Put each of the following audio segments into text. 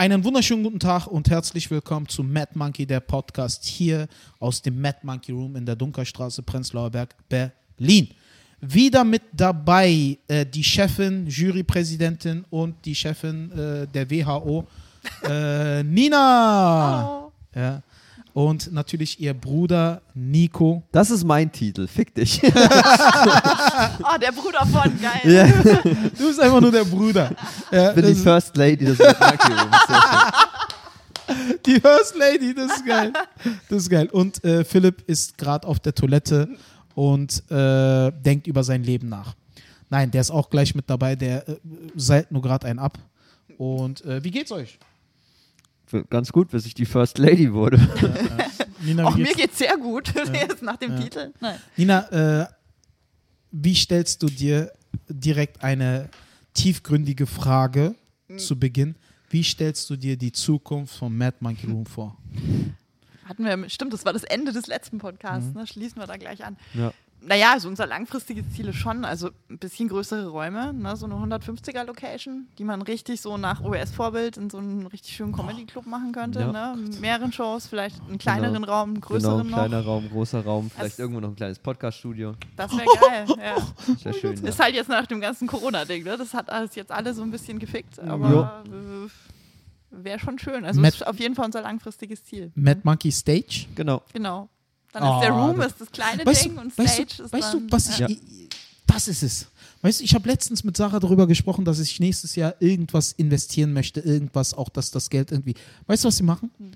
Einen wunderschönen guten Tag und herzlich willkommen zu Mad Monkey, der Podcast hier aus dem Mad Monkey Room in der Dunkerstraße, Prenzlauer Berg, Berlin. Wieder mit dabei äh, die Chefin, Jurypräsidentin und die Chefin äh, der WHO, äh, Nina. Hallo. Ja. Und natürlich ihr Bruder Nico. Das ist mein Titel, fick dich. Oh, der Bruder von, geil. ja, Du bist einfach nur der Bruder. Ja, ich bin die First Lady des. Die First Lady, das ist geil. Das ist geil. Und äh, Philipp ist gerade auf der Toilette und äh, denkt über sein Leben nach. Nein, der ist auch gleich mit dabei. Der äh, seilt nur gerade einen ab. Und äh, wie geht's euch? Ganz gut, bis ich die First Lady wurde. Nina, Auch mir geht's? sehr gut. Jetzt nach dem Ja. Titel. Nein. Nina äh, wie stellst du dir direkt eine tiefgründige Frage Hm. zu Beginn? Wie stellst du dir die Zukunft von Mad Monkey Room vor? Hatten wir, stimmt, das war das Ende des letzten Podcasts. Mhm. Ne? Schließen wir da gleich an. Ja. Naja, also unser langfristiges Ziel ist schon, also ein bisschen größere Räume, ne? so eine 150er Location, die man richtig so nach US-Vorbild in so einen richtig schönen Comedy-Club machen könnte. Ja. Ne? Mit mehreren Shows, vielleicht einen kleineren Raum, einen Genau, größeren noch. kleiner Raum, großer Raum, vielleicht Es- irgendwo noch ein kleines Podcast-Studio. Das wäre geil. Ja. Das wäre schön. Ja. Ist halt jetzt nach dem ganzen Corona-Ding, ne? Das hat alles jetzt alle so ein bisschen gefickt, aber äh, wäre schon schön. Also Matt- ist auf jeden Fall unser langfristiges Ziel. Mad Monkey Stage? Genau. Genau. Dann Oh, ist der Room das- ist das kleine Weißt Ding du, und weißt Stage du, ist weißt dann, du, was ich. Ja. Das ist es. Weißt du, ich habe letztens mit Sarah darüber gesprochen, dass ich nächstes Jahr irgendwas investieren möchte, irgendwas, auch dass das Geld irgendwie. Weißt du, was sie machen? Hm.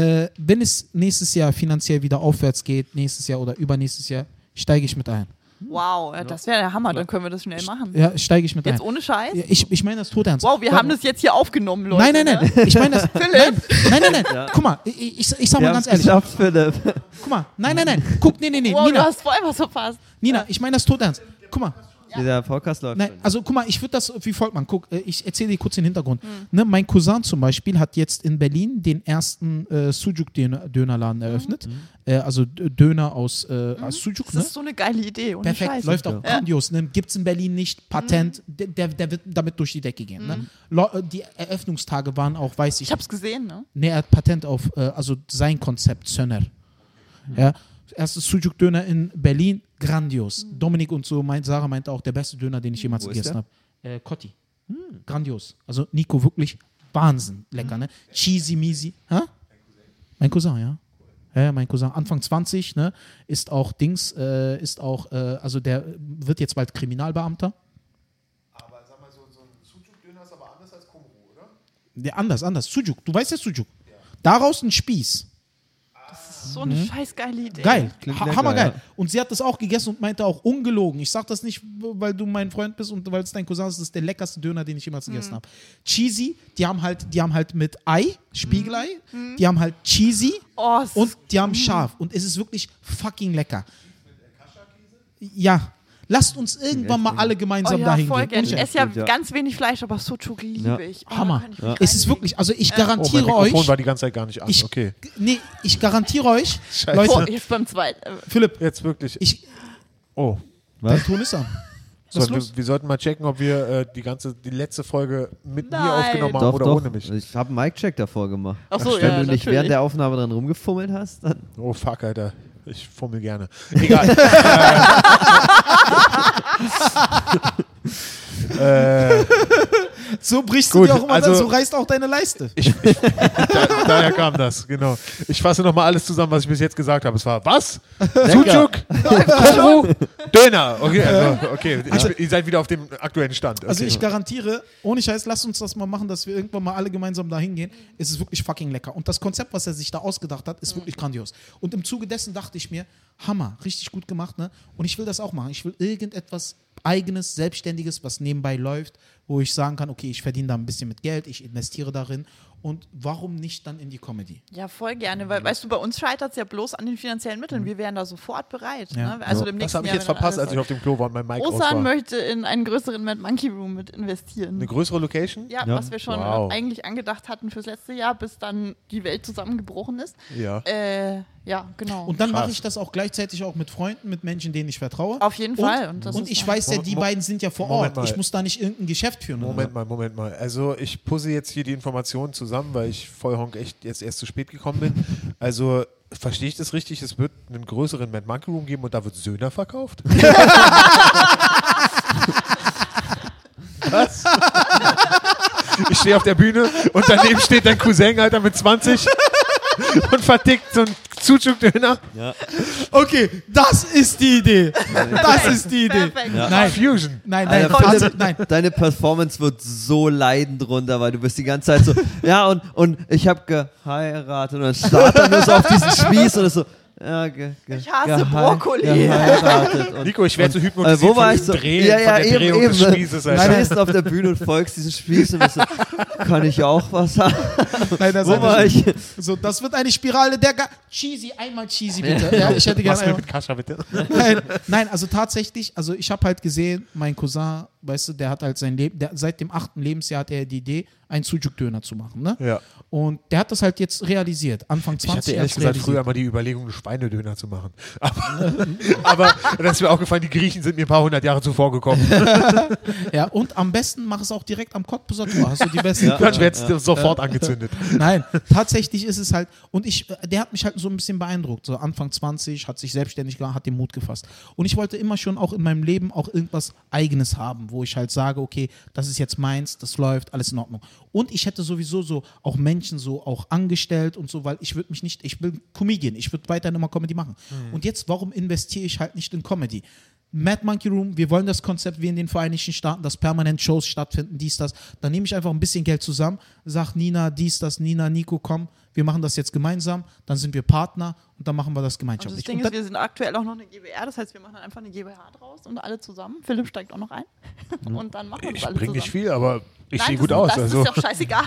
Äh, wenn es nächstes Jahr finanziell wieder aufwärts geht, nächstes Jahr oder übernächstes Jahr, steige ich mit ein. Wow, ja, das wäre der Hammer, dann können wir das schnell machen. Ja, steige ich mit Jetzt ein. ohne Scheiß? Ja, ich ich meine das tot ernst. Wow, wir Weil- haben das jetzt hier aufgenommen, Leute. Nein, nein, Ne? nein. Ich meine das. nein, nein, nein, nein. Guck mal, ich, ich, ich sag Wir mal ganz es ehrlich. geschafft, Philipp. Guck mal, nein, nein, nein. Guck, nee, nee, nee. Wow, du Nina, hast voll was verpasst. Nina, ich meine das tot ernst. Guck mal, Dieser Podcast läuft Nein, schon. also guck mal, ich würde das wie folgt machen. Guck, äh, ich erzähle dir kurz den Hintergrund. Hm. Ne, mein Cousin zum Beispiel hat jetzt in Berlin den ersten äh, Sujuk-Dönerladen eröffnet. Äh, also Döner aus, äh, aus Sujuk. Das Ne? ist so eine geile Idee. Ohne Perfekt, Scheiß. läuft auch Ja. grandios. Ne? Gibt es in Berlin nicht, Patent, der, der, der wird damit durch die Decke gehen. Ne? Lo- äh, Die Eröffnungstage waren auch, weiß ich, Ich hab's gesehen, ne? Ne, er hat Patent auf, äh, also sein Konzept, Sönner. Ja, erstes Sujuk-Döner in Berlin, grandios. Dominik und so, meint, Sarah meinte auch, der beste Döner, den ich jemals Wo gegessen habe. Äh, Cotti. Grandios. Also Nico, wirklich Wahnsinn. Lecker, ne? Cheesy, measy. Hä? Mein Cousin, ja. Ja, ja, mein Cousin, Anfang 20, ne, ist auch Dings, äh, ist auch, äh, also der wird jetzt bald Kriminalbeamter. Aber sag mal, so, so ein Sujuk-Döner ist aber anders als Kumru, oder? Der, anders, anders. Sujuk, du weißt ja Sujuk. Daraus ein Spieß. So eine scheiß geile Idee. Mhm. Geil, ha hammergeil. ja. Und sie hat das auch gegessen und meinte auch ungelogen. Ich sag das nicht, weil du mein Freund bist und weil es dein Cousin ist. Das ist der leckerste Döner, den ich jemals Mhm. gegessen habe. Cheesy, die haben halt, die haben halt mit Ei, Spiegelei, Mhm. die haben halt Cheesy Oh, und die haben scharf. Und es ist wirklich fucking lecker. Ja. Lasst uns irgendwann mal alle Oh gemeinsam ja, dahin voll gehen. Ich esse ja, ja. ganz wenig Fleisch, aber Sucuk liebe Ja. ich. Oh, Hammer. ich mich Es ist wirklich, also ich Oh, mein garantiere Mikrofon euch, war die ganze Zeit gar nicht an. ich, okay. nee, ich garantiere euch, Scheiße. Oh, Leute, jetzt beim zweiten. äh, Philipp, Jetzt wirklich. ich, Oh. dein Was? Ton ist an. So, wir, wir sollten mal checken, ob wir äh, die ganze, die letzte Folge mit mir Nein. aufgenommen haben Doch, oder doch. ohne mich. Ich habe einen Mic-Check davor gemacht. Ach so, Wenn ja, du nicht natürlich. während der Aufnahme dran rumgefummelt hast, dann. Oh fuck, Alter. Ich fummel gerne. Egal. äh, So brichst Gut, du dir auch immer, also- so reißt auch deine Leiste. da, daher kam das, genau. Ich fasse nochmal alles zusammen, was ich bis jetzt gesagt habe. Es war was? Sucuk? Kumru? Döner. Okay, also, okay. Ich, ihr seid wieder auf dem aktuellen Stand. Okay. Also ich garantiere, ohne Scheiß, lass uns das mal machen, dass wir irgendwann mal alle gemeinsam da hingehen. Es ist wirklich fucking lecker. Und das Konzept, was er sich da ausgedacht hat, ist wirklich grandios. Und im Zuge dessen dachte ich mir, Hammer, richtig gut gemacht, ne? Und ich will das auch machen. Ich will irgendetwas eigenes, selbstständiges, was nebenbei läuft, wo ich sagen kann, okay, ich verdiene da ein bisschen mit Geld, ich investiere darin. Und warum nicht dann in die Comedy? Ja, voll gerne, weil weißt du, bei uns scheitert es ja bloß an den finanziellen Mitteln. Wir wären da sofort bereit. Ja. Ne? Also Ja. das habe ich jetzt verpasst, als ich auf dem Klo war und mein aus Osan war. möchte in einen größeren Mad Monkey Room mit investieren. Eine größere Location? Ja, Ja. was wir schon Wow. eigentlich angedacht hatten fürs letzte Jahr, bis dann die Welt zusammengebrochen ist. Ja. Äh, ja, genau. Und dann mache ich das auch gleichzeitig auch mit Freunden, mit Menschen, denen ich vertraue. Auf jeden und, Fall. Und, das und ich weiß ja, die Mo- beiden sind ja vor Moment Ort. Ich mal. muss da nicht irgendein Geschäft führen. oder? Moment mal, Moment mal. Also ich pusse jetzt hier die Informationen zusammen, weil ich Vollhonk echt jetzt erst zu spät gekommen bin. Also verstehe ich das richtig? Es wird einen größeren Mad Monkey Room geben und da wird Söhner verkauft? Was? Ich stehe auf der Bühne und daneben steht dein Cousin, Alter, mit 20 und vertickt so einen Sucuk-Döner. Okay, das ist die Idee. Das ist die Idee. Perfekt. Nein, Fusion. nein, nein, Alter, deine, nein. deine Performance wird so leiden drunter, weil du bist die ganze Zeit so, ja, und, und ich habe geheiratet und dann starrt er nur so auf diesen Spieß und ist so, ja, ge, ge, Ich hasse Brokkoli. Nico, ich werde so äh, hypnotisiert wo war ich so? Drehen, ja, ja, von der eben, Drehung eben. des Spießes, Du Alter. stehst auf der Bühne und folgst diesem Spieß und so, kann ich auch was haben? Nein, das, Wo war ich? so, das wird eine Spirale der Ga Cheesy, einmal Cheesy bitte. Ja, ich hätte gerne Was will einmal. mit Kascha, bitte? Nein, nein, also tatsächlich, also ich habe halt gesehen, mein Cousin, weißt du, der hat halt sein Leben, der, seit dem achten Lebensjahr hat er die Idee, einen Sujuk-Döner zu machen, ne? Ja. Und der hat das halt jetzt realisiert, Anfang 20 Ich hatte ehrlich gesagt realisiert. früher mal die Überlegung, einen Schweinedöner zu machen. Aber, aber das ist mir auch gefallen, die Griechen sind mir ein paar hundert Jahre zuvor gekommen. Ja, und am besten mach es auch direkt am Cottbuser Tor, hast du die besten. Dann wird es sofort angezündet. Nein, tatsächlich ist es halt, und ich, äh, der hat mich halt so ein bisschen beeindruckt. So Anfang 20, hat sich selbstständig gemacht, hat den Mut gefasst. Und ich wollte immer schon auch in meinem Leben auch irgendwas Eigenes haben, wo ich halt sage, okay, das ist jetzt meins, das läuft, alles in Ordnung. Und ich hätte sowieso so auch Menschen so auch angestellt und so, weil ich würde mich nicht, ich bin Comedian, ich würde weiterhin immer Comedy machen. Und jetzt, warum investiere ich halt nicht in Comedy? Mad Monkey Room, wir wollen das Konzept wie in den Vereinigten Staaten, dass permanent Shows stattfinden, dies, das. Dann nehme ich einfach ein bisschen Geld zusammen, sag Nina, dies, das, Nina, Nico, komm, wir machen das jetzt gemeinsam, dann sind wir Partner und dann machen wir das Und das gemeinschaftlich. Ding Und ist, wir sind aktuell auch noch eine GBR, das heißt, wir machen dann einfach eine GBH draus und alle zusammen. Philipp steigt auch noch ein. Und dann machen wir das Ich bringe nicht viel, aber ich sehe das gut ist- aus. Das Also. ist doch scheißegal.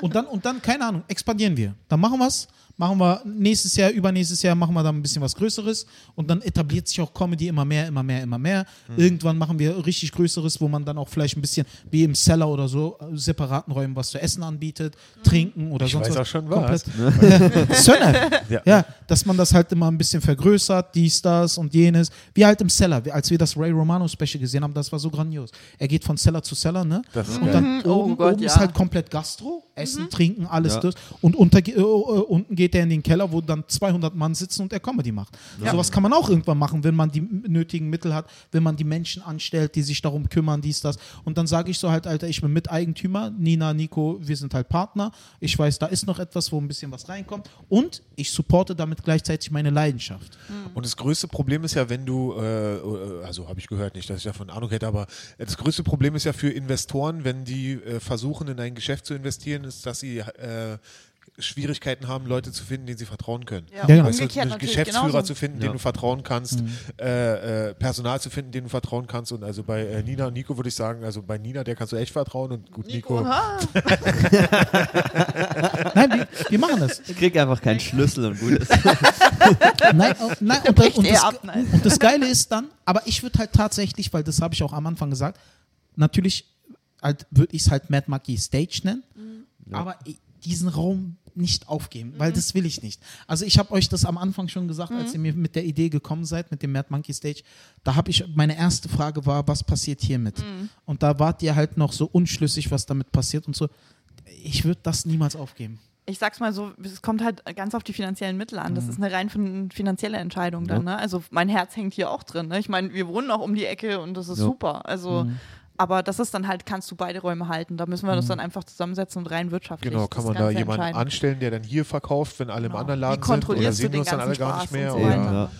und, dann, und dann, keine Ahnung, expandieren wir. Dann machen wir es, machen wir nächstes Jahr, übernächstes Jahr machen wir dann ein bisschen was Größeres und dann etabliert sich auch Comedy immer mehr, immer mehr, immer mehr. Hm. Irgendwann machen wir richtig Größeres, wo man dann auch vielleicht ein bisschen wie im Cellar oder so äh, separaten Räumen was zu essen anbietet, trinken oder Ich sonst weiß was. auch schon was. Sönnert. Ja. Ja. Dass man das halt immer ein bisschen vergrößert, dies, das und jenes. Wie halt im wie- als wir das Ray Romano Special gesehen haben, das war so grandios. Er geht von Cellar zu Cellar, ne? Das ist und geil. dann Oh oben, Gott, oben ja. ist halt komplett Gastro, Essen, Trinken, alles Ja. das. Und unter, äh, äh, unten geht er in den Keller, wo dann 200 Mann sitzen und er Comedy macht. Sowas kann man auch irgendwann machen, wenn man die nötigen Mittel hat, wenn man die Menschen anstellt, die sich darum kümmern, dies, das. Und dann sage ich so halt, Alter, ich bin Miteigentümer, Nina, Nico, wir sind halt Partner. Ich weiß, da ist noch etwas, wo ein bisschen was reinkommt. Und ich supporte damit gleichzeitig meine Leidenschaft. Und das größte Problem ist ja, wenn du, äh, äh, also habe ich gehört, nicht, dass ich davon Ahnung hätte, aber das größte Problem ist ja für Investoren, wenn die äh, versuchen, in ein Geschäft zu investieren, ist, dass sie äh, Schwierigkeiten haben, Leute zu finden, denen sie vertrauen können. Ja, Ja, genau. Weißt du, einen Geschäftsführer genauso. zu finden, Ja. dem du vertrauen kannst, äh, äh, Personal zu finden, dem du vertrauen kannst. Und also bei äh, Nina und Nico würde ich sagen, also bei Nina, der kannst du echt vertrauen und gut, Nico. Nico? Nein, wir, wir machen das. Ich krieg einfach keinen Schlüssel und gut ist. Nein, oh, nein und, und, das, ab, nein. und das Geile ist dann, aber ich würde halt tatsächlich, weil das habe ich auch am Anfang gesagt, natürlich halt, würde ich es halt Mad Monkey Stage nennen, aber i- diesen Raum nicht aufgeben, weil das will ich nicht. Also ich habe euch das am Anfang schon gesagt, als ihr mir mit der Idee gekommen seid, mit dem Mad Monkey Stage, da habe ich, meine erste Frage war, was passiert hiermit? Und da wart ihr halt noch so unschlüssig, was damit passiert und so. Ich würde das niemals aufgeben. ich sag's mal so, es kommt halt ganz auf die finanziellen Mittel an. Das ist eine rein fin finanzielle Entscheidung dann. Ne? Also mein Herz hängt hier auch drin. Ne? Ich meine, wir wohnen auch um die Ecke und das ist Ja. super. Also, aber das ist dann halt, kannst du beide Räume halten. Da müssen wir Mhm. uns dann einfach zusammensetzen und rein wirtschaftlich. Genau, Das kann man da jemanden anstellen, der dann hier verkauft, wenn alle im Genau. anderen Wie Laden sind? Oder kontrollierst du sehen wir uns dann alle ganzen gar nicht Spaß mehr? so Oder? Ja.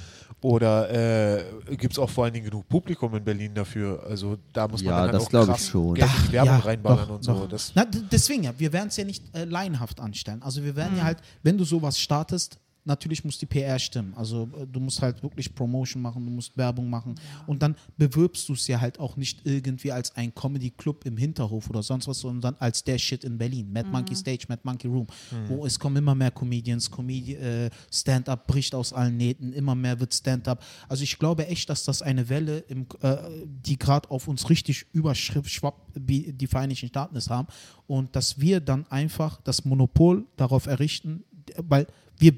oder äh, gibt es auch vor allen Dingen genug Publikum in Berlin dafür? Also da muss man Ja, dann halt das auch glaub ich krass schon. Geld in die Werbung Ja, reinballern doch, und so. Das, Na, deswegen ja, wir werden es ja nicht äh, laienhaft anstellen. Also wir werden ja halt, wenn du sowas startest, natürlich muss die PR stimmen. Also äh, du musst halt wirklich Promotion machen, du musst Werbung machen und dann bewirbst du es ja halt auch nicht irgendwie als ein Comedy-Club im Hinterhof oder sonst was, sondern als der Shit in Berlin. Mad Monkey Stage, Mad Monkey Room, wo es kommen immer mehr Comedians, Comedi äh, Stand-up bricht aus allen Nähten, immer mehr wird Stand-up. Also ich glaube echt, dass das eine Welle, im, äh, die gerade auf uns richtig überschwappt, wie die Vereinigten Staaten es haben und dass wir dann einfach das Monopol darauf errichten, weil wir,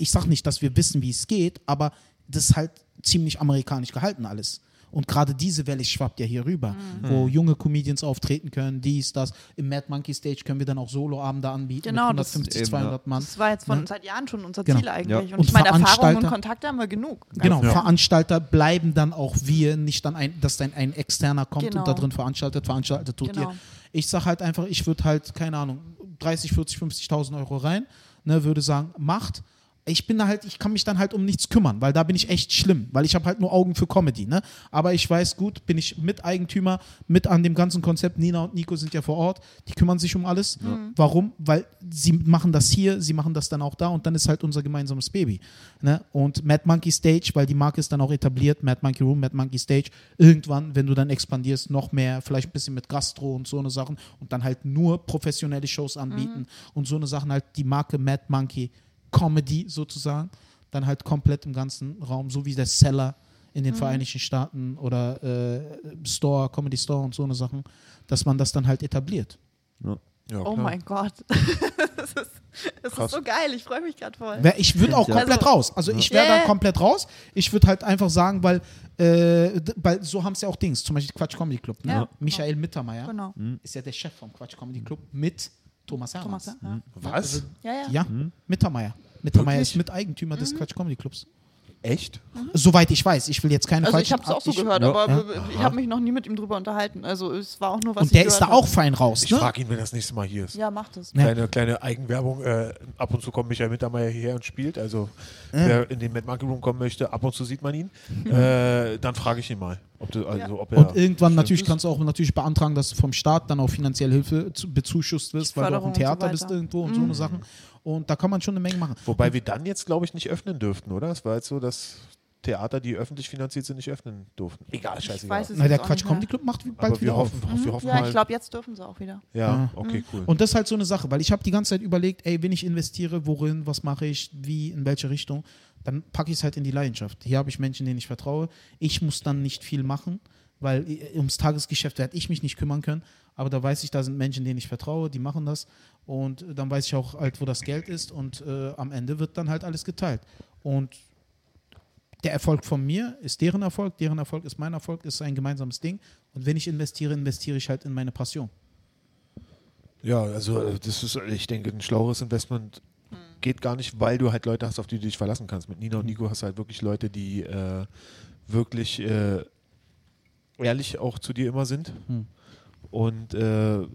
ich sag nicht, dass wir wissen, wie es geht, aber das ist halt ziemlich amerikanisch gehalten alles. Und gerade diese Welle schwappt ja hier rüber, Mhm. wo junge Comedians auftreten können, dies, das. Im Mad Monkey Stage können wir dann auch Soloabende anbieten Genau, mit das- 150, Eben, 200 Mann. Das war jetzt von Ne? seit Jahren schon unser Genau. Ziel eigentlich. Ja. Und, Und ich meine, Erfahrungen und Kontakte haben wir genug. Genau, Ja. Veranstalter bleiben dann auch wir, nicht dann ein, dass dann ein externer kommt Genau. und da drin veranstaltet, veranstaltet tut Genau. ihr. Ich sag halt einfach, ich würde halt, keine Ahnung, 30, 40, 50.000 Euro rein, ne, würde sagen, macht. Ich bin da halt, ich kann mich dann halt um nichts kümmern, weil da bin ich echt schlimm, weil ich habe halt nur Augen für Comedy, ne? Aber ich weiß gut, bin ich Miteigentümer, mit an dem ganzen Konzept. Nina und Nico sind ja vor Ort, die kümmern sich um alles. Warum? Weil sie machen das hier, sie machen das dann auch da und dann ist halt unser gemeinsames Baby. Ne? Und Mad Monkey Stage, weil die Marke ist dann auch etabliert, Mad Monkey Room, Mad Monkey Stage, irgendwann, wenn du dann expandierst, noch mehr, vielleicht ein bisschen mit Gastro und so eine Sachen und dann halt nur professionelle Shows anbieten und so eine Sachen halt die Marke Mad Monkey Comedy sozusagen, dann halt komplett im ganzen Raum, so wie der Seller in den Vereinigten Staaten oder äh, Store, Comedy Store und so eine Sachen, dass man das dann halt etabliert. Ja, Oh klar. mein Gott. das ist, das ist so geil. Ich freue mich gerade voll. Ich würde auch Ja. komplett Also- raus. Also ich wäre Ja. da komplett raus. Ich würde halt einfach sagen, weil, äh, weil so haben es ja auch Dings, zum Beispiel Quatsch Comedy Club. Ne? Ja. Michael Mittermeier Genau. ist ja der Chef vom Quatsch Comedy Club mit Thomas Hermanns. Thomas, ja. Was? Ja, ja. Ja, Mittermeier. Mittermeier Wirklich? ist Miteigentümer des Quatsch Comedy Clubs. Echt? Soweit ich weiß. Ich will jetzt keine Also ich habe es auch so ich- gehört, Ja. aber Ja. ich habe mich noch nie mit ihm drüber unterhalten. Also es war auch nur was Und der ich ist da auch fein raus. Ich Ne? frage ihn, wenn er das nächste Mal hier ist. Ja, macht es. Ja. Kleine, kleine Eigenwerbung. Äh, ab und zu kommt Michael Mittermeier hierher und spielt. Also, wer in den Mad Monkey Room kommen möchte, ab und zu sieht man ihn. Äh, dann frage ich ihn mal, ob, du, also, ob. Und irgendwann natürlich ist. kannst du auch natürlich beantragen, dass du vom Staat dann auch finanziell Hilfe zu, bezuschusst wirst, weil du auch und so Theater weiter. bist irgendwo und so eine Sachen. Und da kann man schon eine Menge machen. Wobei wir dann jetzt, glaube ich, nicht öffnen dürften, oder? Es war jetzt so, dass Theater, die öffentlich finanziert sind, nicht öffnen durften. Egal, scheißegal. weiß es Na, der Quatsch nicht Comedy mehr. Club macht bald Aber wir wieder auf. hoffen, wir hoffen Ja, mal. ich glaube, jetzt dürfen sie auch wieder. ja, okay, cool. Und das ist halt so eine Sache, weil ich habe die ganze Zeit überlegt, ey, wenn ich investiere, worin, was mache ich, wie, in welche Richtung, dann packe ich es halt in die Leidenschaft. Hier habe ich Menschen, denen ich vertraue. Ich muss dann nicht viel machen, weil äh, ums Tagesgeschäft werde ich mich nicht kümmern können. Aber da weiß ich, da sind Menschen, denen ich vertraue, die machen das. Und äh, dann weiß ich auch halt, wo das Geld ist. Und äh, am Ende wird dann halt alles geteilt. Und der Erfolg von mir ist deren Erfolg, deren Erfolg ist mein Erfolg, ist ein gemeinsames Ding. Und wenn ich investiere, investiere ich halt in meine Passion. Ja, also äh, das ist, ich denke, ein schlaueres Investment geht gar nicht, weil du halt Leute hast, auf die du dich verlassen kannst. Mit Nina und Nico hast du halt wirklich Leute, die äh, wirklich äh, ehrlich auch zu dir immer sind. Hm. Und äh, ehr-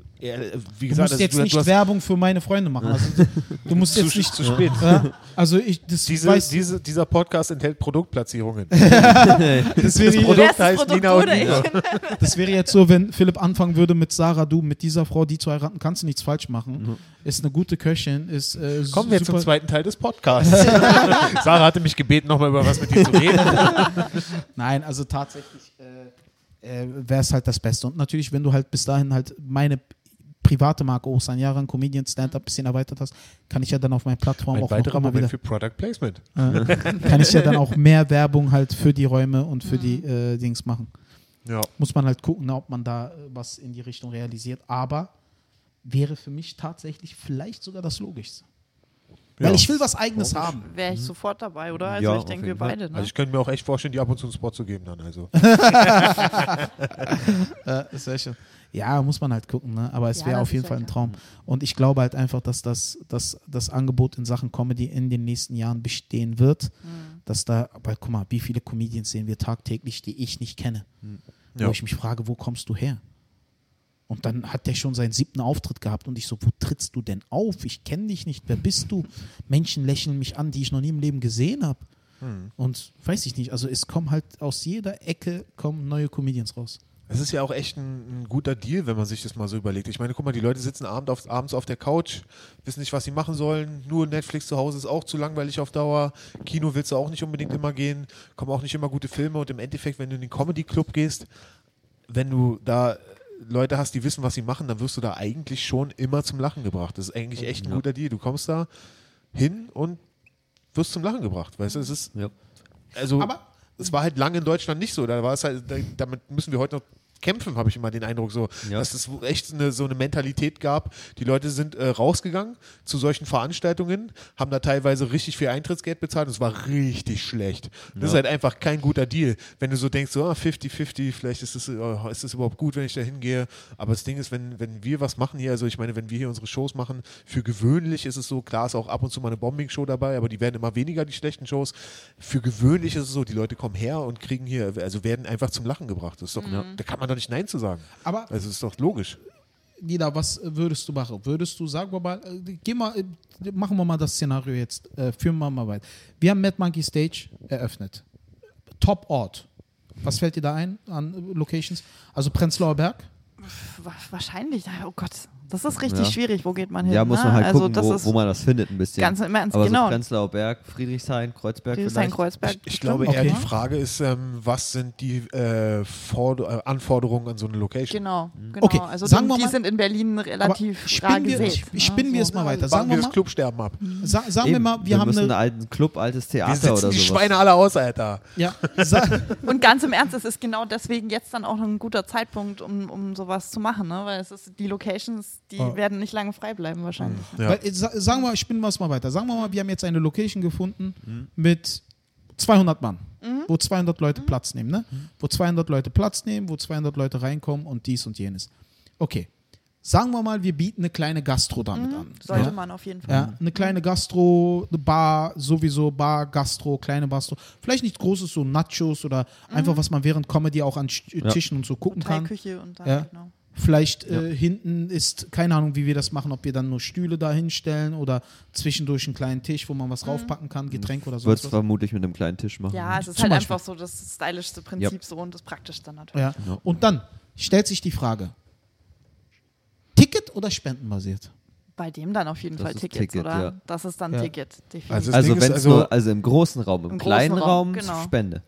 wie Du gesagt, musst also jetzt du, nicht du Werbung für meine Freunde machen. Also, du, du musst zu, jetzt nicht. zu spät. Ja, also ich, das, Diese, weiß, diese, dieser Podcast enthält Produktplatzierungen. das, wäre, Produkt das heißt Produkt, Nina und ich? das wäre jetzt so, wenn Philipp anfangen würde mit Sarah, du mit dieser Frau, die zu heiraten, kannst du nichts falsch machen. Ist eine gute Köchin, ist äh, Mhm. Kommen wir jetzt zum zweiten Teil des Podcasts. Sarah hatte mich gebeten, nochmal über was mit dir zu reden. Nein, also tatsächlich äh, äh, wäre es halt das Beste. Und natürlich, wenn du halt bis dahin halt meine private Marke Osan Yaran, Comedian, Stand-Up ein bisschen erweitert hast, kann ich ja dann auf meiner Plattform Ein auch noch Moment wieder für Product Placement. äh, kann ich ja dann auch mehr Werbung halt für die Räume und für die äh, Dings machen. Ja. Muss man halt gucken, ob man da äh, was in die Richtung realisiert. Aber wäre für mich tatsächlich vielleicht sogar das Logischste. Weil Ja. ich will was Eigenes haben. Wäre ich sofort dabei, oder? Also Ja, ich denke, wir beide. Ne? Also ich könnte mir auch echt vorstellen, die ab und zu einen Spot zu geben dann. Also. Äh, welche. Ja, muss man halt gucken, ne? aber es Ja, wäre auf jeden Fall ein. Traum. Und ich glaube halt einfach, dass das, dass das Angebot in Sachen Comedy in den nächsten Jahren bestehen wird. Mhm. Dass da, aber guck mal, wie viele Comedians sehen wir tagtäglich, die ich nicht kenne. Ja. Wo ich mich frage, wo kommst du her? Und dann hat der schon seinen siebten Auftritt gehabt und ich so, wo trittst du denn auf? Ich kenne dich nicht, wer bist du? Menschen lächeln mich an, die ich noch nie im Leben gesehen habe. Hm. Und weiß ich nicht, also es kommen halt aus jeder Ecke kommen neue Comedians raus. Es ist ja auch echt ein, ein guter Deal, wenn man sich das mal so überlegt. Ich meine, guck mal, die Leute sitzen abend auf, abends auf der Couch, wissen nicht, was sie machen sollen. Nur Netflix zu Hause ist auch zu langweilig auf Dauer. Kino willst du auch nicht unbedingt immer gehen. Kommen auch nicht immer gute Filme. Und im Endeffekt, wenn du in den Comedy Club gehst, wenn du da Leute hast, die wissen, was sie machen, dann wirst du da eigentlich schon immer zum Lachen gebracht. Das ist eigentlich echt ein guter Deal. Du kommst da hin und wirst zum Lachen gebracht. Weißt du, es ist Ja. also Aber- es war halt lange in Deutschland nicht so. Da war es halt, da, damit müssen wir heute noch kämpfen, habe ich immer den Eindruck so, Ja. dass es echt eine, so eine Mentalität gab. Die Leute sind äh, rausgegangen zu solchen Veranstaltungen, haben da teilweise richtig viel Eintrittsgeld bezahlt und es war richtig schlecht. Das ist halt einfach kein guter Deal. Wenn du so denkst, so ah, 50-50, vielleicht ist es, oh, ist es überhaupt gut, wenn ich da hingehe. Aber das Ding ist, wenn, wenn wir was machen hier, also ich meine, wenn wir hier unsere Shows machen, für gewöhnlich ist es so, klar ist auch ab und zu mal eine Bombing-Show dabei, aber die werden immer weniger, die schlechten Shows. Für gewöhnlich ist es so, die Leute kommen her und kriegen hier, also werden einfach zum Lachen gebracht. Das ist doch, Da kann man doch nicht Nein zu sagen. Aber Also das ist doch logisch. Nina, was würdest du machen? Würdest du, sagen wir mal, äh, geh mal, äh, machen wir mal das Szenario jetzt, äh, führen wir mal weiter. Wir haben Mad Monkey Stage eröffnet. Top Ort. Was fällt dir da ein an äh, Locations? Also Prenzlauer Berg? Wa- Wahrscheinlich, oh Gott, das ist richtig Ja. schwierig. Wo geht man hin? Ja, muss ne? man halt also, gucken, das wo, ist wo man das findet ein bisschen. Ganz im Ernst, Aber genau. so Prenzlauer Berg, Friedrichshain, Kreuzberg Friedrichshain, vielleicht. Kreuzberg. Ich glaube Okay. eher, die Frage ist, ähm, was sind die äh, äh, Anforderungen an so eine Location? Genau, genau. Okay, also sagen die, wir die sind in Berlin relativ rar spinnen wir, gesät. ne? spinnen wir es mal weiter. Sagen wir wir das mal, Clubsterben ab. sa sagen wir Eben, mal, wir, haben müssen einen eine. alten Club, altes Wir Theater oder die sowas. Schweine alle aus, Alter. Ja, Und ganz im Ernst, es ist genau deswegen jetzt dann auch ein guter Zeitpunkt, um, um sowas zu machen, ne? weil es ist, die Locations, die Ah. werden nicht lange frei bleiben wahrscheinlich. Ja. Weil, sa sagen wir, spinnen wir es mal weiter. Sagen wir mal, wir haben jetzt eine Location gefunden Mhm. mit 200 Mann, Mhm. wo 200 Leute Platz nehmen, ne? Wo 200 Leute Platz nehmen, wo 200 Leute reinkommen und dies und jenes. Okay. Sagen wir mal, wir bieten eine kleine Gastro damit an. Mhm. Sollte ja? man auf jeden Fall. Ja, eine kleine Gastro, eine Bar, sowieso Bar, Gastro, kleine Gastro. Vielleicht nichts Großes, so Nachos oder Mhm. einfach, was man während Comedy auch an Sch- Tischen und so gucken kann. Hotelküche und dann, Ja. genau. Vielleicht äh, hinten ist, keine Ahnung, wie wir das machen, ob wir dann nur Stühle da hinstellen oder zwischendurch einen kleinen Tisch, wo man was raufpacken kann, Getränk oder so. Wird es vermutlich mit einem kleinen Tisch machen. Ja, es ist Zum halt Beispiel. einfach so das stylischste Prinzip so und das praktischste natürlich. Ja. Und dann stellt sich die Frage: Ticket oder spendenbasiert? Bei dem dann auf jeden Das Fall Tickets, Ticket, oder? ja. Das ist dann Ja. Ticket, definitiv. Also das Also ist wenn es also- nur, also im großen Raum, im, Im kleinen Raum, Raum, genau. Spende.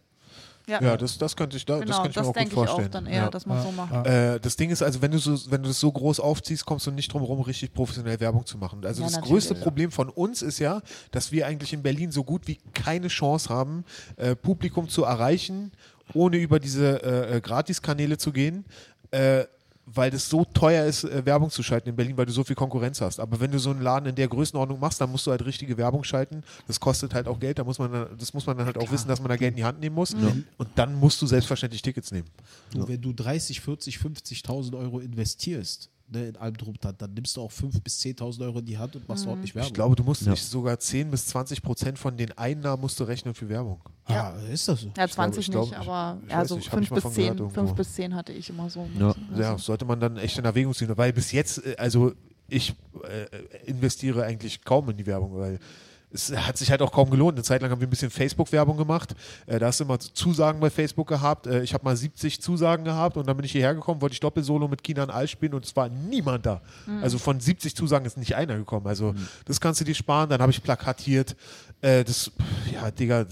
Ja, Ja, das, das könnte ich, da, das genau, könnte ich mir das auch gut denke ich auch vorstellen. dann eher, ja. dass man so macht. Äh, das Ding ist also, wenn du, so, wenn du das so groß aufziehst, kommst du nicht drum herum, richtig professionell Werbung zu machen. Also Ja, das natürlich. größte Problem von uns ist ja, dass wir eigentlich in Berlin so gut wie keine Chance haben, äh, Publikum zu erreichen, ohne über diese äh, äh, Gratiskanäle zu gehen. Äh, weil das so teuer ist, äh, Werbung zu schalten in Berlin, weil du so viel Konkurrenz hast. Aber wenn du so einen Laden in der Größenordnung machst, dann musst du halt richtige Werbung schalten. Das kostet halt auch Geld. Da muss man, dann- das muss man dann halt auch wissen, dass man da Geld in die Hand nehmen muss. Und dann musst du selbstverständlich Tickets nehmen. Du, wenn du 30, 40, 50.000 Euro investierst ne, in Albdruckstadt, dann nimmst du auch 5.000 bis 10.000 Euro in die Hand und machst Mhm. ordentlich Werbung. Ich glaube, du musst Ja. nicht sogar 10 bis 20 Prozent von den Einnahmen musst du rechnen für Werbung. ja, ist das so? Ja, 20 ich glaube, nicht, ich- aber ich ja, weiß so nicht, hab 5 ich mal bis von 10, gehört 5 irgendwo. bis 10 hatte ich immer so. Ja. Ja, sollte man dann echt in Erwägung ziehen. Weil bis jetzt, äh, also ich äh, investiere eigentlich kaum in die Werbung, weil es hat sich halt auch kaum gelohnt. Eine Zeit lang haben wir ein bisschen Facebook-Werbung gemacht. Äh, da hast du immer Zusagen bei Facebook gehabt. Äh, ich habe mal 70 Zusagen gehabt und dann bin ich hierher gekommen, wollte ich Doppelsolo mit Kinan All spielen und es war niemand da. Also von 70 Zusagen ist nicht einer gekommen. Also das kannst du dir sparen. Dann habe ich plakatiert. Äh, das, ja, Digga,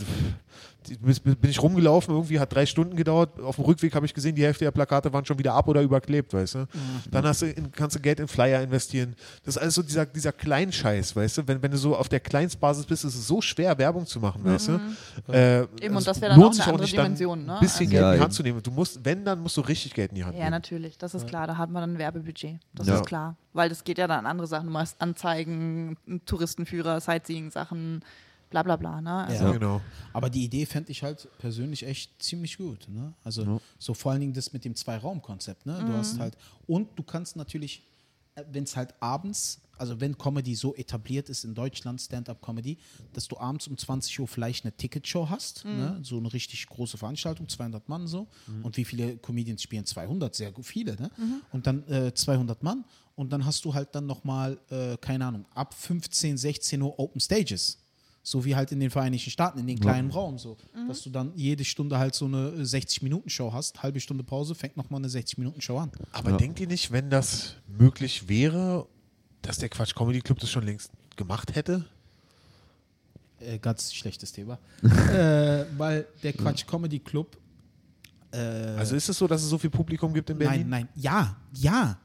bin ich rumgelaufen, irgendwie hat drei Stunden gedauert. Auf dem Rückweg habe ich gesehen, die Hälfte der Plakate waren schon wieder ab oder überklebt, weißt du. Dann hast du in, kannst du Geld in Flyer investieren. Das ist alles so dieser, dieser Kleinscheiß, weißt du. Wenn, wenn du so auf der Kleinstbasis bist, ist es so schwer, Werbung zu machen, weißt du. Äh, Eben, und es das wäre dann auch eine andere dann Dimension, ne? Ein bisschen Also- Geld Ja, in die. Hand zu nehmen. Du musst, wenn, dann musst du richtig Geld in die Hand Ja, nehmen. natürlich, das ist klar. Da hat man dann ein Werbebudget. Das Ja. ist klar. Weil das geht ja dann an andere Sachen. Du machst Anzeigen, Touristenführer, Sightseeing-Sachen, bla bla bla. Ne? Also, Ja. Genau. Aber die Idee fände ich halt persönlich echt ziemlich gut. Ne? Also Ja. so vor allen Dingen das mit dem Zwei-Raum-Konzept. Ne? Du hast halt, und du kannst natürlich, wenn es halt abends, also wenn Comedy so etabliert ist in Deutschland, Stand-up-Comedy, dass du abends um 20 Uhr vielleicht eine Ticketshow hast, ne? so eine richtig große Veranstaltung, 200 Mann so. Und wie viele Comedians spielen? 200, sehr viele. Ne? Und dann äh, 200 Mann. Und dann hast du halt dann nochmal, äh, keine Ahnung, ab 15, 16 Uhr Open Stages. So wie halt in den Vereinigten Staaten, in den kleinen Raum so. Dass du dann jede Stunde halt so eine 60-Minuten-Show hast, halbe Stunde Pause, fängt nochmal eine 60-Minuten-Show an. Aber denkt ihr nicht, wenn das möglich wäre, dass der Quatsch Comedy Club das schon längst gemacht hätte? Äh, ganz schlechtes Thema. äh, weil der Quatsch Comedy Club. Äh, Also ist es so, dass es so viel Publikum gibt in Berlin? nein, nein, ja, ja,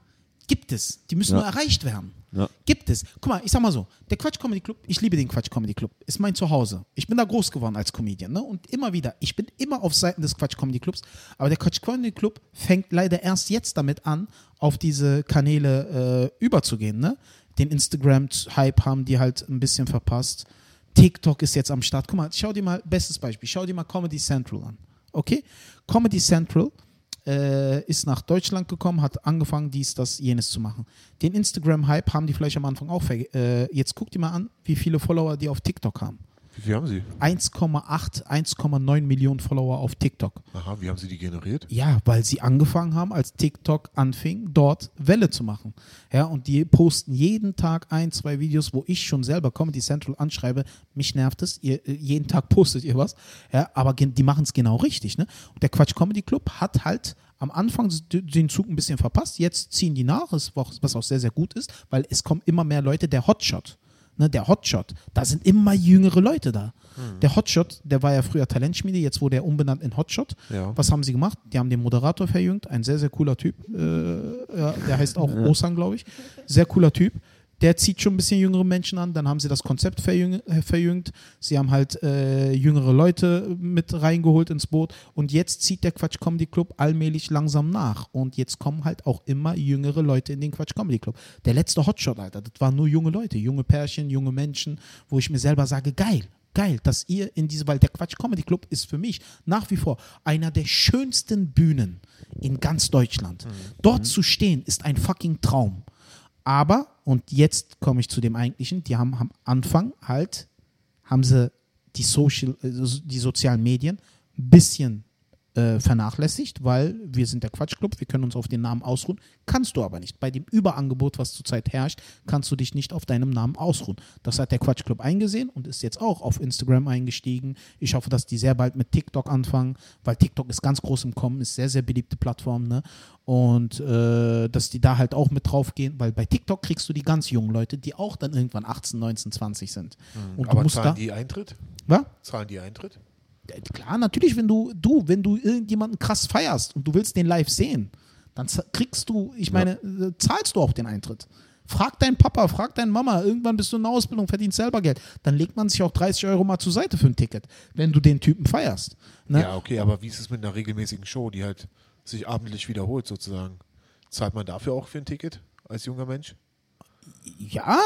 gibt es. Die müssen Ja. nur erreicht werden. Ja. Gibt es. Guck mal, ich sag mal so, der Quatsch Comedy Club, ich liebe den Quatsch Comedy Club, ist mein Zuhause. Ich bin da groß geworden als Comedian, ne? Und immer wieder, ich bin immer auf Seiten des Quatsch Comedy Clubs, aber der Quatsch Comedy Club fängt leider erst jetzt damit an, auf diese Kanäle äh, überzugehen, ne? Den Instagram-Hype haben die halt ein bisschen verpasst. TikTok ist jetzt am Start. Guck mal, schau dir mal, bestes Beispiel, schau dir mal Comedy Central an. Okay? Comedy Central äh, ist nach Deutschland gekommen, hat angefangen, dies, das, jenes zu machen. Den Instagram-Hype haben die vielleicht am Anfang auch. Äh, jetzt guck dir mal an, wie viele Follower die auf TikTok haben. Wie viel haben Sie? 1,8, 1,9 Millionen Follower auf TikTok. Aha, wie haben Sie die generiert? Ja, weil sie angefangen haben, als TikTok anfing, dort Welle zu machen. Ja, und die posten jeden Tag ein, zwei Videos, wo ich schon selber Comedy Central anschreibe, mich nervt es, ihr, äh, jeden Tag postet ihr was. Ja, aber die machen es genau richtig. Ne? Und der Quatsch Comedy Club hat halt am Anfang den Zug ein bisschen verpasst, jetzt ziehen die nach, was auch sehr, sehr gut ist, weil es kommen immer mehr Leute, der Hotshot. Ne, der Hotshot, da sind immer jüngere Leute da. Der Hotshot, der war ja früher Talentschmiede, jetzt wurde er umbenannt in Hotshot. Ja. Was haben sie gemacht? Die haben den Moderator verjüngt, ein sehr, sehr cooler Typ. Äh, der heißt auch Osan, glaube ich. Sehr cooler Typ. Der zieht schon ein bisschen jüngere Menschen an. Dann haben sie das Konzept verjüng, äh, verjüngt. Sie haben halt äh, jüngere Leute mit reingeholt ins Boot. Und jetzt zieht der Quatsch Comedy Club allmählich langsam nach. Und jetzt kommen halt auch immer jüngere Leute in den Quatsch Comedy Club. Der letzte Hotshot, Alter, das waren nur junge Leute, junge Pärchen, junge Menschen, wo ich mir selber sage, geil, geil, dass ihr in diese, weil der Quatsch Comedy Club ist für mich nach wie vor einer der schönsten Bühnen in ganz Deutschland. Dort zu stehen ist ein fucking Traum. Aber, und jetzt komme ich zu dem eigentlichen, die haben am Anfang halt, haben sie die, Social, äh, die sozialen Medien ein bisschen äh, vernachlässigt, weil wir sind der Quatschclub, wir können uns auf den Namen ausruhen. Kannst du aber nicht. Bei dem Überangebot, was zurzeit herrscht, kannst du dich nicht auf deinem Namen ausruhen. Das hat der Quatschclub eingesehen und ist jetzt auch auf Instagram eingestiegen. Ich hoffe, dass die sehr bald mit TikTok anfangen, weil TikTok ist ganz groß im Kommen, ist sehr, sehr beliebte Plattform. Ne? Und äh, dass die da halt auch mit drauf gehen, weil bei TikTok kriegst du die ganz jungen Leute, die auch dann irgendwann 18, 19, 20 sind. Und du Aber musst zahlen da. die Eintritt? Was? Zahlen die Eintritt? Klar, natürlich, wenn du, du, wenn du irgendjemanden krass feierst und du willst den live sehen, dann kriegst du, ich meine, äh, zahlst du auch den Eintritt. Frag deinen Papa, frag deine Mama, irgendwann bist du in der Ausbildung, verdienst selber Geld. Dann legt man sich auch 30 Euro mal zur Seite für ein Ticket, wenn du den Typen feierst. Ne? Ja, okay, aber wie ist es mit einer regelmäßigen Show, die halt sich abendlich wiederholt sozusagen? Zahlt man dafür auch für ein Ticket als junger Mensch? Ja,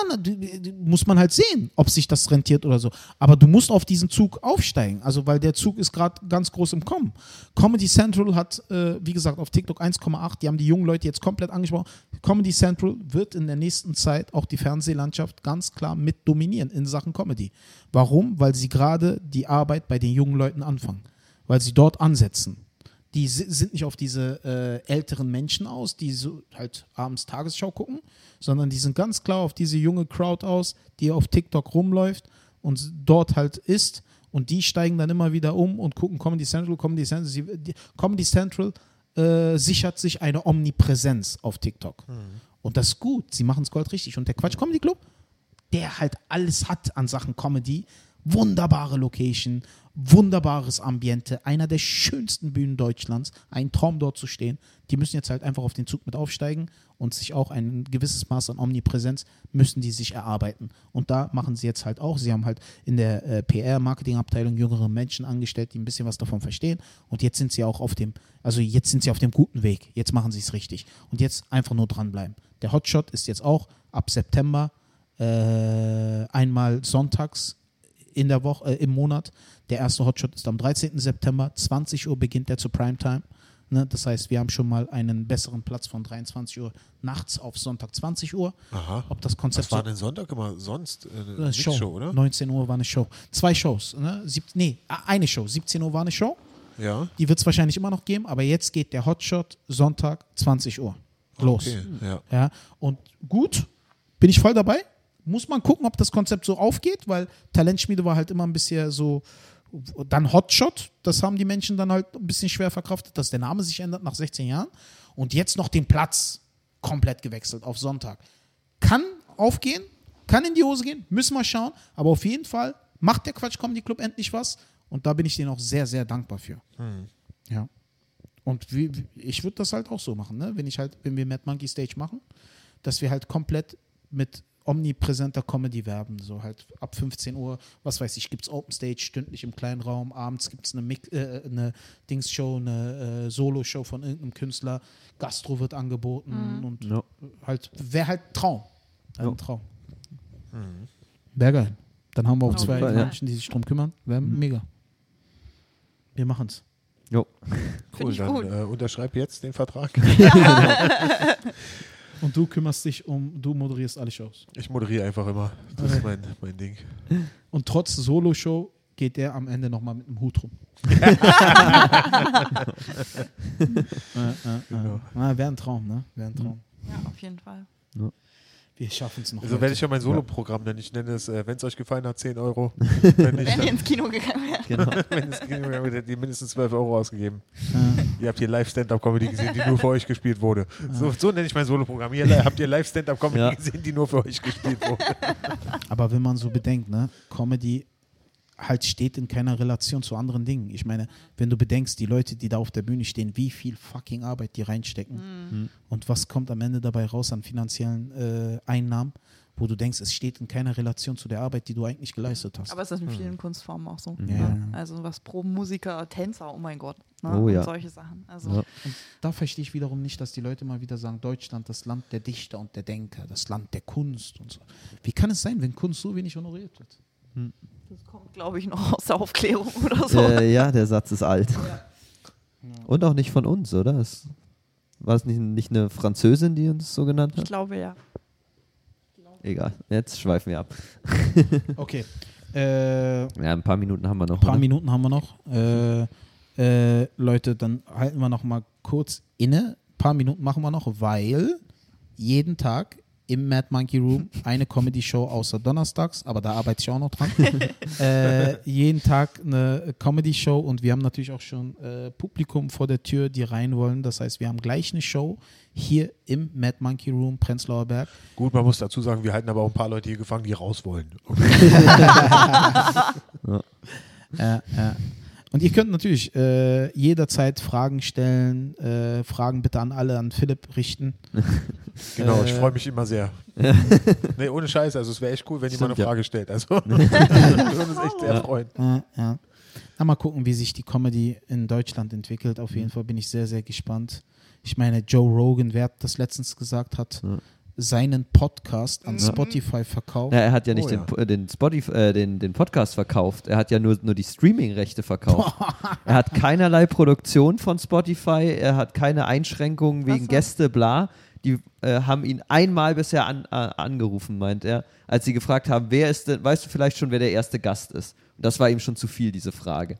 muss man halt sehen, ob sich das rentiert oder so. Aber du musst auf diesen Zug aufsteigen, also weil der Zug ist gerade ganz groß im Kommen. Comedy Central hat, äh, wie gesagt, auf TikTok 1,8, die haben die jungen Leute jetzt komplett angesprochen. Comedy Central wird in der nächsten Zeit auch die Fernsehlandschaft ganz klar mit dominieren in Sachen Comedy. Warum? Weil sie gerade die Arbeit bei den jungen Leuten anfangen, weil sie dort ansetzen die si- sind nicht auf diese äh, älteren Menschen aus, die so halt abends Tagesschau gucken, sondern die sind ganz klar auf diese junge Crowd aus, die auf TikTok rumläuft und dort halt ist. Und die steigen dann immer wieder um und gucken Comedy Central, Comedy Central. Comedy Central äh, sichert sich eine Omnipräsenz auf TikTok. Und das ist gut. Sie machen es Gold richtig. Und der Quatsch Comedy Club, der halt alles hat an Sachen Comedy. Wunderbare Location, wunderbares Ambiente, einer der schönsten Bühnen Deutschlands, ein Traum dort zu stehen. Die müssen jetzt halt einfach auf den Zug mit aufsteigen und sich auch ein gewisses Maß an Omnipräsenz müssen die sich erarbeiten. Und da machen sie jetzt halt auch. Sie haben halt in der äh, PR-Marketing-Abteilung jüngere Menschen angestellt, die ein bisschen was davon verstehen. Und jetzt sind sie auch auf dem, also jetzt sind sie auf dem guten Weg. Jetzt machen sie es richtig. Und jetzt einfach nur dranbleiben. Der Hotshot ist jetzt auch ab September äh, einmal sonntags in der Woche, äh, im Monat. Der erste Hotshot ist am 13. September, 20 Uhr beginnt der zu Primetime. Ne? Das heißt, wir haben schon mal einen besseren Platz von 23 Uhr nachts auf Sonntag 20 Uhr. Aha. Ob das Konzept Was war denn Sonntag immer sonst? Äh, äh, Show, Mixshow, oder? 19 Uhr war eine Show. Zwei Shows. Ne? Sieb, nee, eine Show. 17 Uhr war eine Show. Ja. Die wird es wahrscheinlich immer noch geben, aber jetzt geht der Hotshot Sonntag 20 Uhr. Los. Okay, ja. Ja, und gut, bin ich voll dabei. Muss man gucken, ob das Konzept so aufgeht, weil Talentschmiede war halt immer ein bisschen so. Dann Hotshot, das haben die Menschen dann halt ein bisschen schwer verkraftet, dass der Name sich ändert nach 16 Jahren. Und jetzt noch den Platz komplett gewechselt auf Sonntag. Kann aufgehen, kann in die Hose gehen, müssen wir schauen, aber auf jeden Fall macht der Quatsch Comedy Club endlich was und da bin ich denen auch sehr, sehr dankbar für. Ja. Und wie- ich würde das halt auch so machen, ne? wenn ich halt, wenn wir Mad Monkey Stage machen, dass wir halt komplett mit omnipräsenter Comedy werben. So halt ab 15 Uhr, was weiß ich, gibt es Open Stage stündlich im kleinen Raum, abends gibt es eine, äh, eine Dings-Show, eine äh, Solo-Show von irgendeinem Künstler, Gastro wird angeboten und Ja. halt, wäre halt Traum. Ein Ja. Traum. Wäre geil. Dann haben wir auch zwei Fall, ja. Menschen, die sich drum kümmern. Wäre mega. Wir machen's. Jo. Cool, dann äh, unterschreib jetzt den Vertrag. Und du kümmerst dich um, du moderierst alle Shows. Ich moderiere einfach immer. Das ist mein, mein Ding. Und trotz Solo-Show geht der am Ende nochmal mit einem Hut rum. äh, äh, Genau. äh. Ah, Wäre ein Traum, ne? Wäre ein Traum. Ja, auf jeden Fall. Wir schaffen es noch. Also Leute. werde ich ja mein Soloprogramm nennen. Ich nenne es, äh, wenn es euch gefallen hat, 10 Euro. Wenn Wenn ihr ins Kino gegangen wärt. Genau. wenn es ging, dann habt ihr mindestens 12 Euro ausgegeben. Äh, Ihr habt hier Live-Stand-Up-Comedy gesehen, die nur für euch gespielt wurde. So, so nenne ich mein Soloprogramm. Hier habt ihr Live-Stand-Up-Comedy Ja. gesehen, die nur für euch gespielt wurde. aber wenn man so bedenkt, ne? Comedy halt steht in keiner Relation zu anderen Dingen. Ich meine, wenn du bedenkst, die Leute, die da auf der Bühne stehen, wie viel fucking Arbeit die reinstecken Mhm. und was kommt am Ende dabei raus an finanziellen äh, Einnahmen, wo du denkst, es steht in keiner Relation zu der Arbeit, die du eigentlich geleistet hast. Aber es ist in vielen Kunstformen auch so. Ja. Ne? Also was Proben, Musiker, Tänzer, oh mein Gott. Ne? Oh ja. Und solche Sachen. Also Ja. da verstehe ich wiederum nicht, dass die Leute mal wieder sagen, Deutschland, das Land der Dichter und der Denker, das Land der Kunst und so. Wie kann es sein, wenn Kunst so wenig honoriert wird? Das kommt, glaube ich, noch aus der Aufklärung oder so. Äh, ja, der Satz ist alt. Und auch nicht von uns, oder? Es, war es nicht, nicht eine Französin, die uns so genannt Ich hat? glaube ja. Egal, jetzt schweifen wir ab. Okay. Äh, Ja, ein paar Minuten haben wir noch. Ein paar oder? Minuten haben wir noch. Äh, äh, Leute, dann halten wir noch mal kurz inne. Ein paar Minuten machen wir noch, weil jeden Tag im Mad Monkey Room eine Comedy-Show außer donnerstags, aber da arbeite ich auch noch dran. äh, jeden Tag eine Comedy-Show und wir haben natürlich auch schon äh, Publikum vor der Tür, die rein wollen. Das heißt, wir haben gleich eine Show hier im Mad Monkey Room, Prenzlauer Berg. Gut, man muss dazu sagen, wir halten aber auch ein paar Leute hier gefangen, die raus wollen. Okay. Ja, ja. Und ihr könnt natürlich äh, jederzeit Fragen stellen, äh, Fragen bitte an alle, an Philipp richten. Genau, ich Äh. freue mich immer sehr. nee, ohne Scheiß, also es wäre echt cool, wenn jemand eine ja. Frage stellt. Also wir würden uns echt sehr freuen. Äh, ja. Na, mal gucken, wie sich die Comedy in Deutschland entwickelt. Auf jeden Fall bin ich sehr, sehr gespannt. Ich meine, Joe Rogan, wer das letztens gesagt hat, Ja. Seinen Podcast an Ja. Spotify verkauft. Ja, er hat ja nicht Oh, den, äh, den, Spotify, äh, den, den Podcast verkauft. Er hat ja nur, nur die Streaming-Rechte verkauft. er hat keinerlei Produktion von Spotify. Er hat keine Einschränkungen wegen so. Gäste, bla. Die äh, haben ihn einmal bisher an, äh, angerufen, meint er, als sie gefragt haben, wer ist denn, weißt du vielleicht schon, wer der erste Gast ist? Und das war ihm schon zu viel, diese Frage.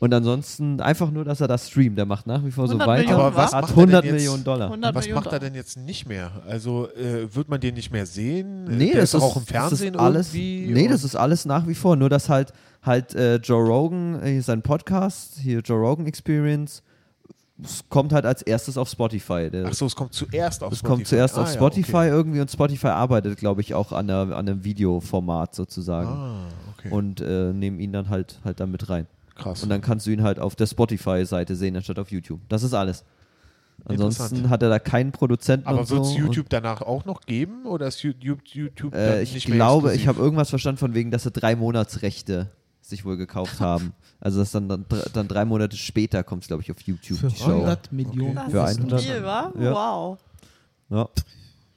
Und ansonsten einfach nur, dass er das streamt. Er macht nach wie vor so 100 weiter. Millionen, Aber was wa? hat macht er denn 100 jetzt? Millionen Dollar. 100 Was Millionen macht er denn jetzt nicht mehr? Also äh, wird man den nicht mehr sehen? Nee, Der das ist auch im das Fernsehen ist alles, irgendwie. Nee, das ist alles nach wie vor. Nur, dass halt, halt äh, Joe Rogan, äh, sein Podcast, hier Joe Rogan Experience, es kommt halt als erstes auf Spotify. Der, Ach so, es kommt zuerst auf es Spotify. kommt zuerst Ah, auf ja, Spotify okay. irgendwie und Spotify arbeitet, glaube ich, auch an, einer, an einem Videoformat sozusagen. Ah, okay. Und äh, nehmen ihn dann halt, halt da mit rein. Krass. Und dann kannst du ihn halt auf der Spotify-Seite sehen, anstatt auf YouTube. Das ist alles. Ansonsten hat er da keinen Produzenten Aber wird es so. YouTube danach auch noch geben oder ist YouTube, YouTube Äh, ich nicht mehr glaube, ich habe irgendwas verstanden von wegen, dass sie drei Monatsrechte sich wohl gekauft haben. Also dass dann, dann, dann drei Monate später kommt es, glaube ich, auf YouTube Für die Show. 100 Millionen. Das Für ist 100. viel, wa? Ja. Wow. Ja.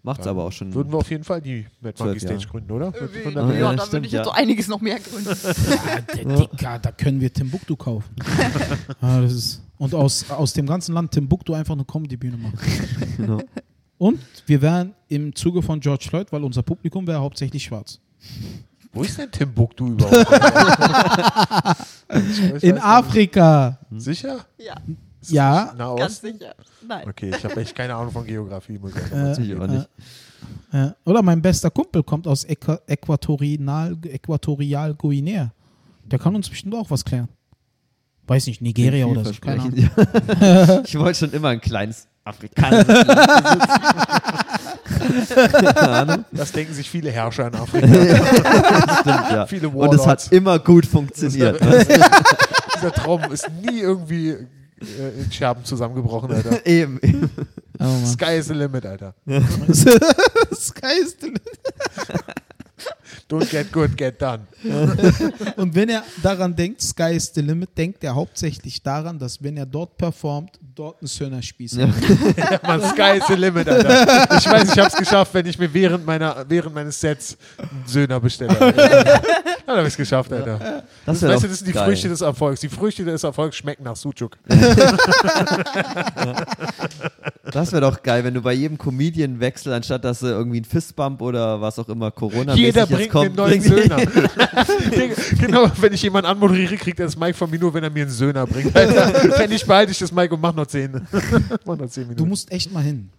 Macht's Dann aber auch schon. Würden wir auf jeden Fall die Mad Monkey. Stage gründen, oder? 100 Ja, Ja, Millionen? da stimmt, würde ich jetzt ja. so einiges noch mehr gründen. Ja, der Dicker, da können wir Timbuktu kaufen. ja, das ist, und aus, aus dem ganzen Land Timbuktu einfach eine Comedy-Bühne machen. Genau. Und wir wären im Zuge von George Floyd, weil unser Publikum wäre hauptsächlich schwarz. Wo ist denn Timbuktu überhaupt? Weiß In nicht. Afrika. Sicher? Ja, Ja. Nahost? ganz sicher. Nein. Okay, ich habe echt keine Ahnung von Geografie, muss ich Äh, Ich auch nicht. Ja. Oder mein bester Kumpel kommt aus Äqu Äquatorial, Äquatorial Guinea. Der kann uns bestimmt auch was klären. Weiß nicht, Nigeria oder so. Keine Ahnung. Ja. ich wollte schon immer ein kleines afrikanisches Land besitzen. Keine Ahnung. Das denken sich viele Herrscher in Afrika. Stimmt, ja. Viele Und es hat immer gut funktioniert. Dieser Traum ist nie irgendwie äh, in Scherben zusammengebrochen, Alter. eben. eben. Oh. Sky is the limit, Alter. Sky is the limit. Don't get good, get done. Und wenn er daran denkt, Sky is the limit, denkt er hauptsächlich daran, dass wenn er dort performt, dort ein Söhner spießt. Ja. Man, Sky is the limit, Alter. Ich weiß, ich hab's geschafft, wenn ich mir während, meiner, während meines Sets einen Söhner bestelle. Alter. Dann hab ich's geschafft, Alter. Das wär weißt du, doch das sind die geil. Früchte des Erfolgs. Die Früchte des Erfolgs schmecken nach Sucuk. Das wäre doch geil, wenn du bei jedem Comedian-Wechsel, anstatt dass du irgendwie ein Fistbump oder was auch immer Corona Jeder jetzt bringt kommt, einen neuen bringt- Söhner. genau, wenn ich jemanden anmoderiere, kriegt er das Mic von mir nur, wenn er mir einen Söhner bringt. Alter. Wenn nicht, behalte ich das Mic und mach noch zehn. mach noch zehn Minuten. Du musst echt mal hin.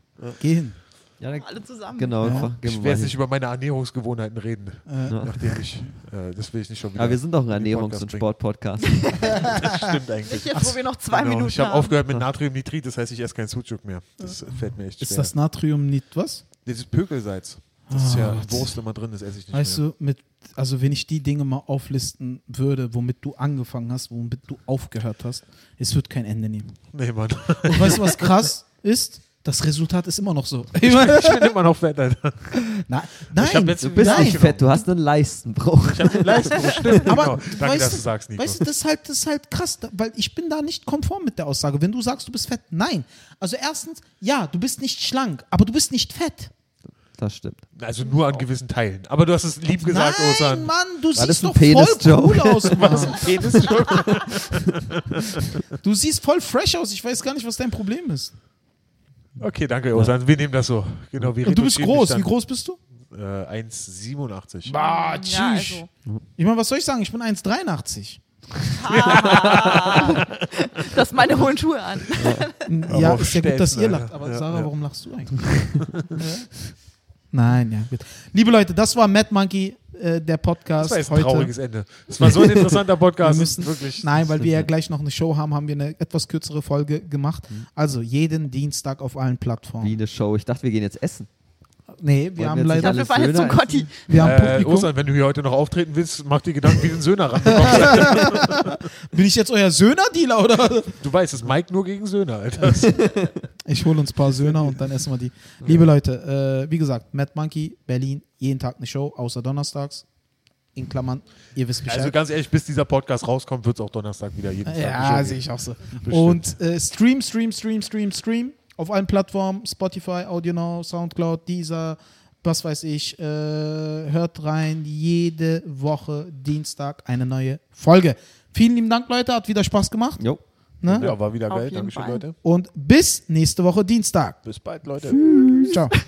Geh hin. Ja, Alle zusammen. genau, Ja. ich werde nicht über meine Ernährungsgewohnheiten reden, Äh, nachdem ich, äh, das will ich nicht schon wieder. Aber wir sind doch ein Ernährungs- Podcast und. Sport-Podcast. Stimmt eigentlich. Jetzt, wo wir noch zwei Genau, Minuten ich habe aufgehört mit Natriumnitrit, das heißt, ich esse kein Sucuk mehr. Das fällt mir echt schwer. ist das Natrium nicht was? Dieses Pökelsalz. Das ist ja in Wurst immer drin, das esse ich nicht Weißt mehr. du, mit, also wenn ich die Dinge mal auflisten würde, womit du angefangen hast, womit du aufgehört hast, es wird kein Ende nehmen. Nee, Mann. Und weißt du, was krass ist? Das Resultat ist immer noch so. Ich bin immer noch fett, Alter. Na, nein, Ich Du bist nein. nicht fett, du hast einen Leistenbruch. Ich habe den Leistenbruch, stimmt. Aber genau. Danke, weißt dass du, sagst, Nico. Weißt du, das ist, halt, das ist halt krass, weil ich bin da nicht konform mit der Aussage. Wenn du sagst, du bist fett, nein. Also erstens, ja, du bist nicht schlank, aber du bist nicht fett. Das stimmt. also nur an gewissen Teilen. Aber du hast es lieb gesagt, nein, Osan. Mann, du das siehst ein doch voll cool aus, Mann. Penis schon. Du siehst voll fresh aus. Ich weiß gar nicht, was dein Problem ist. Okay, danke, Osan. Wir nehmen das so. Genau, wir Und du bist groß. Wie groß bist du? Äh, 1,87. Bah, Ja, tschüss. also. Ich meine, was soll ich sagen? Ich bin 1,83. Ah, das ist meine hohen Schuhe an. Ja, auf ist ja gut, dass ihr lacht. Aber Ja, Sarah, ja. warum lachst du eigentlich? Nein, ja, gut. Liebe Leute, das war Mad Monkey, äh, der Podcast Das war jetzt ein heute. trauriges Ende. Das war so ein interessanter Wir Podcast. müssen, wirklich. nein, weil wir ja gleich noch eine Show haben, haben wir eine etwas kürzere Folge gemacht. Also jeden Dienstag auf allen Wie Plattformen. eine Show. Ich dachte, wir gehen jetzt essen. Nee, wir haben leider Dafür fahren jetzt zum Söhne Cotti. wir haben Äh. Osan, wenn du hier heute noch auftreten willst, mach dir Gedanken, wie du den Söhner ranbekommst. Bin ich jetzt euer Söhner-Dealer oder? du weißt, es ist Mike nur gegen Söhner, Alter. Ich hole uns ein paar Söhner und dann essen wir die. Liebe Leute, äh, wie gesagt, Mad Monkey, Berlin, jeden Tag eine Show, außer donnerstags. In Klammern, ihr wisst Bescheid. Also ganz ehrlich, bis dieser Podcast rauskommt, wird es auch Donnerstag wieder jeden Tag eine Ja, Show sehe ich auch so. Bestimmt. Und äh, Stream, Stream, Stream, Stream, Stream auf allen Plattformen, Spotify, AudioNow, Soundcloud, Deezer, was weiß ich. Äh, hört rein, jede Woche Dienstag eine neue Folge. Vielen lieben Dank, Leute, hat wieder Spaß gemacht. Jo. Ne? Ja, war wieder Auf geil. Dankeschön, Fall. Leute. Und bis nächste Woche Dienstag. Bis bald, Leute. Ciao.